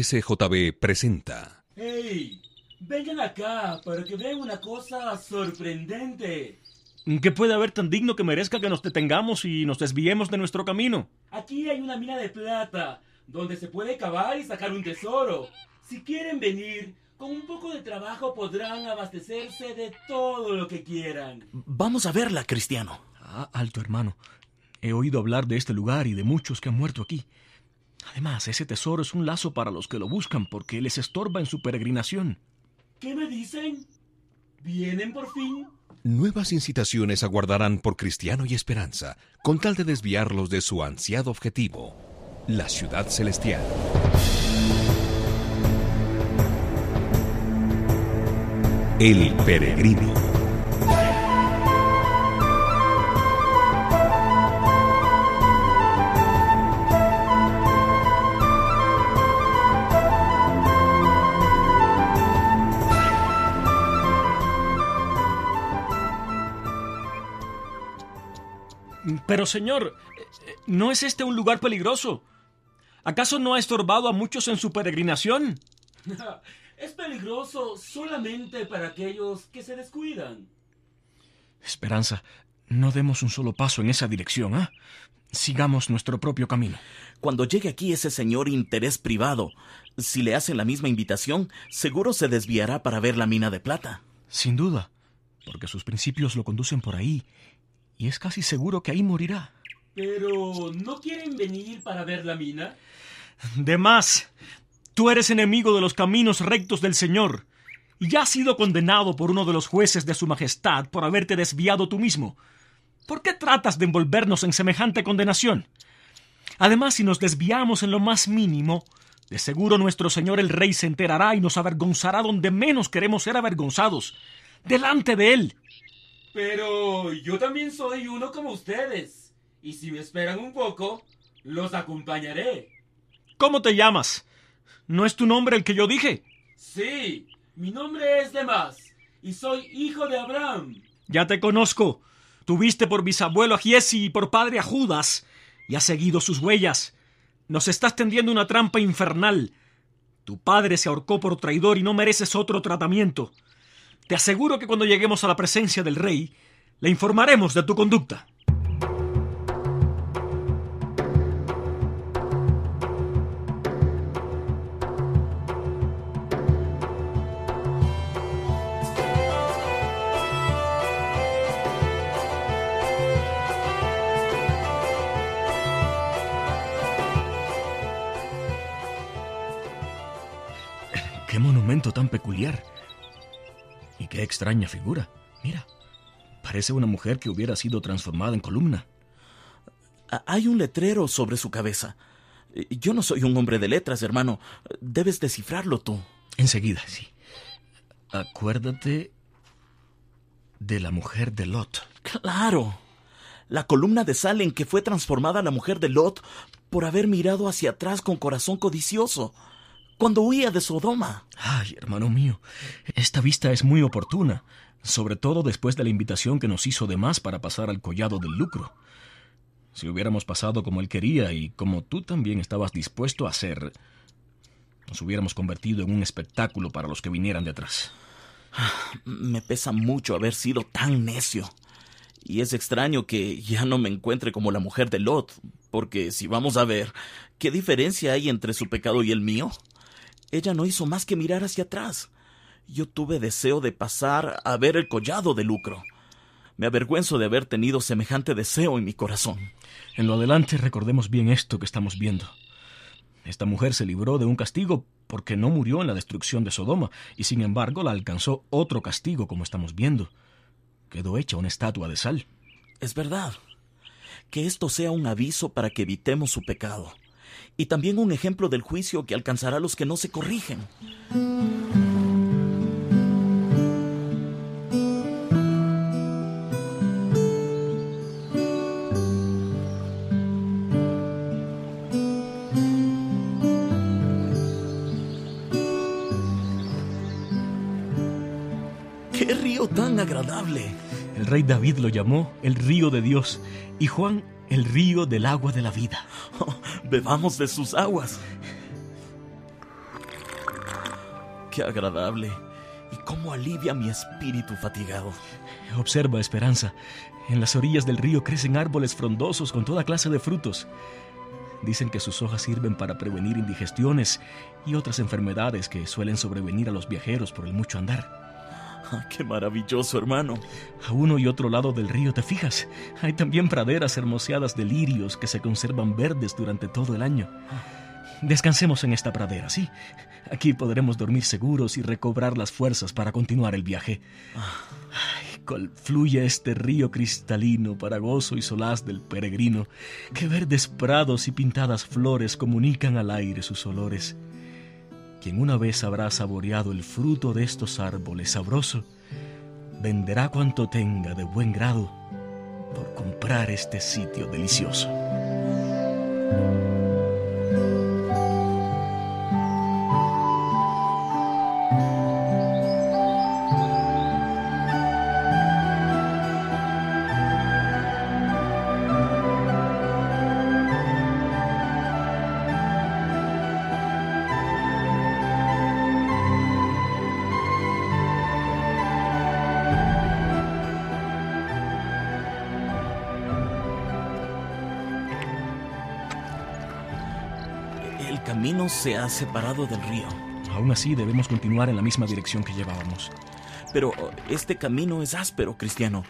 HCJB presenta. ¡Hey! Vengan acá para que vean una cosa sorprendente. ¿Qué puede haber tan digno que merezca que nos detengamos y nos desviemos de nuestro camino? Aquí hay una mina de plata donde se puede cavar y sacar un tesoro. Si quieren venir, con un poco de trabajo podrán abastecerse de todo lo que quieran. Vamos a verla, Cristiano. Ah, alto hermano. He oído hablar de este lugar y de muchos que han muerto aquí. Además, ese tesoro es un lazo para los que lo buscan porque les estorba en su peregrinación. ¿Qué me dicen? ¿Vienen por fin? Nuevas incitaciones aguardarán por Cristiano y Esperanza, con tal de desviarlos de su ansiado objetivo, la ciudad celestial. El peregrino. Pero señor, eh, ¿no es este un lugar peligroso? ¿Acaso no ha estorbado a muchos en su peregrinación? es peligroso solamente para aquellos que se descuidan. Esperanza, no demos un solo paso en esa dirección, ¿ah? Sigamos nuestro propio camino. Cuando llegue aquí ese señor interés privado, si le hacen la misma invitación, seguro se desviará para ver la mina de plata. Sin duda, porque sus principios lo conducen por ahí, y es casi seguro que ahí morirá. Pero, ¿no quieren venir para ver la mina? De más, tú eres enemigo de los caminos rectos del Señor, y ya has sido condenado por uno de los jueces de su Majestad por haberte desviado tú mismo. ¿Por qué tratas de envolvernos en semejante condenación? Además, si nos desviamos en lo más mínimo, de seguro nuestro Señor el Rey se enterará y nos avergonzará donde menos queremos ser avergonzados, delante de Él. Pero yo también soy uno como ustedes, y si me esperan un poco, los acompañaré. ¿Cómo te llamas? ¿No es tu nombre el que yo dije? Sí, mi nombre es Demas, y soy hijo de Abraham. Ya te conozco. Tuviste por bisabuelo a Giesi y por padre a Judas, y has seguido sus huellas. Nos estás tendiendo una trampa infernal. Tu padre se ahorcó por traidor y no mereces otro tratamiento. Te aseguro que cuando lleguemos a la presencia del rey, le informaremos de tu conducta. Qué monumento tan peculiar. Y qué extraña figura. Mira, parece una mujer que hubiera sido transformada en columna. Hay un letrero sobre su cabeza. Yo no soy un hombre de letras, hermano. Debes descifrarlo tú. Enseguida, sí. Acuérdate de la mujer de Lot. Claro. La columna de sal en que fue transformada la mujer de Lot por haber mirado hacia atrás con corazón codicioso cuando huía de Sodoma. Ay, hermano mío, esta vista es muy oportuna, sobre todo después de la invitación que nos hizo de más para pasar al collado del lucro. Si hubiéramos pasado como él quería y como tú también estabas dispuesto a hacer, nos hubiéramos convertido en un espectáculo para los que vinieran detrás. Me pesa mucho haber sido tan necio. Y es extraño que ya no me encuentre como la mujer de Lot, porque si vamos a ver, ¿qué diferencia hay entre su pecado y el mío? Ella no hizo más que mirar hacia atrás. Yo tuve deseo de pasar a ver el collado de lucro. Me avergüenzo de haber tenido semejante deseo en mi corazón. En lo adelante recordemos bien esto que estamos viendo. Esta mujer se libró de un castigo porque no murió en la destrucción de Sodoma, y sin embargo la alcanzó otro castigo, como estamos viendo. Quedó hecha una estatua de sal. Es verdad. Que esto sea un aviso para que evitemos su pecado y también un ejemplo del juicio que alcanzará a los que no se corrigen. ¡Qué río tan agradable! El rey David lo llamó el río de Dios y Juan el río del agua de la vida. Oh, bebamos de sus aguas. qué agradable. Y cómo alivia mi espíritu fatigado. Observa, Esperanza. En las orillas del río crecen árboles frondosos con toda clase de frutos. Dicen que sus hojas sirven para prevenir indigestiones y otras enfermedades que suelen sobrevenir a los viajeros por el mucho andar. Ah, ¡Qué maravilloso, hermano! A uno y otro lado del río, ¿te fijas? Hay también praderas hermoseadas de lirios que se conservan verdes durante todo el año. Descansemos en esta pradera, ¿sí? Aquí podremos dormir seguros y recobrar las fuerzas para continuar el viaje. Ay, cuál fluye este río cristalino para gozo y solaz del peregrino. Qué verdes prados y pintadas flores comunican al aire sus olores. Quien una vez habrá saboreado el fruto de estos árboles sabroso, venderá cuanto tenga de buen grado por comprar este sitio delicioso. Camino se ha separado del río. Aún así, debemos continuar en la misma dirección que llevábamos. Pero este camino es áspero, cristiano.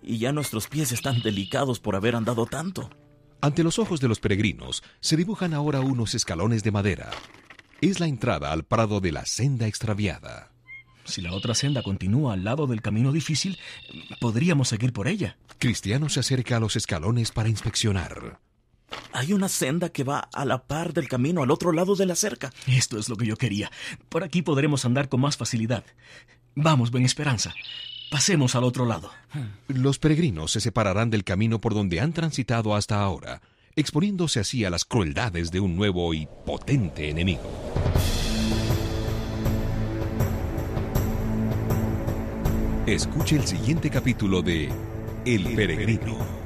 Y ya nuestros pies están delicados por haber andado tanto. Ante los ojos de los peregrinos se dibujan ahora unos escalones de madera. Es la entrada al prado de la senda extraviada. Si la otra senda continúa al lado del camino difícil, podríamos seguir por ella. Cristiano se acerca a los escalones para inspeccionar. Hay una senda que va a la par del camino al otro lado de la cerca. Esto es lo que yo quería. Por aquí podremos andar con más facilidad. Vamos, Ben Esperanza. Pasemos al otro lado. Los peregrinos se separarán del camino por donde han transitado hasta ahora, exponiéndose así a las crueldades de un nuevo y potente enemigo. Escuche el siguiente capítulo de El Peregrino.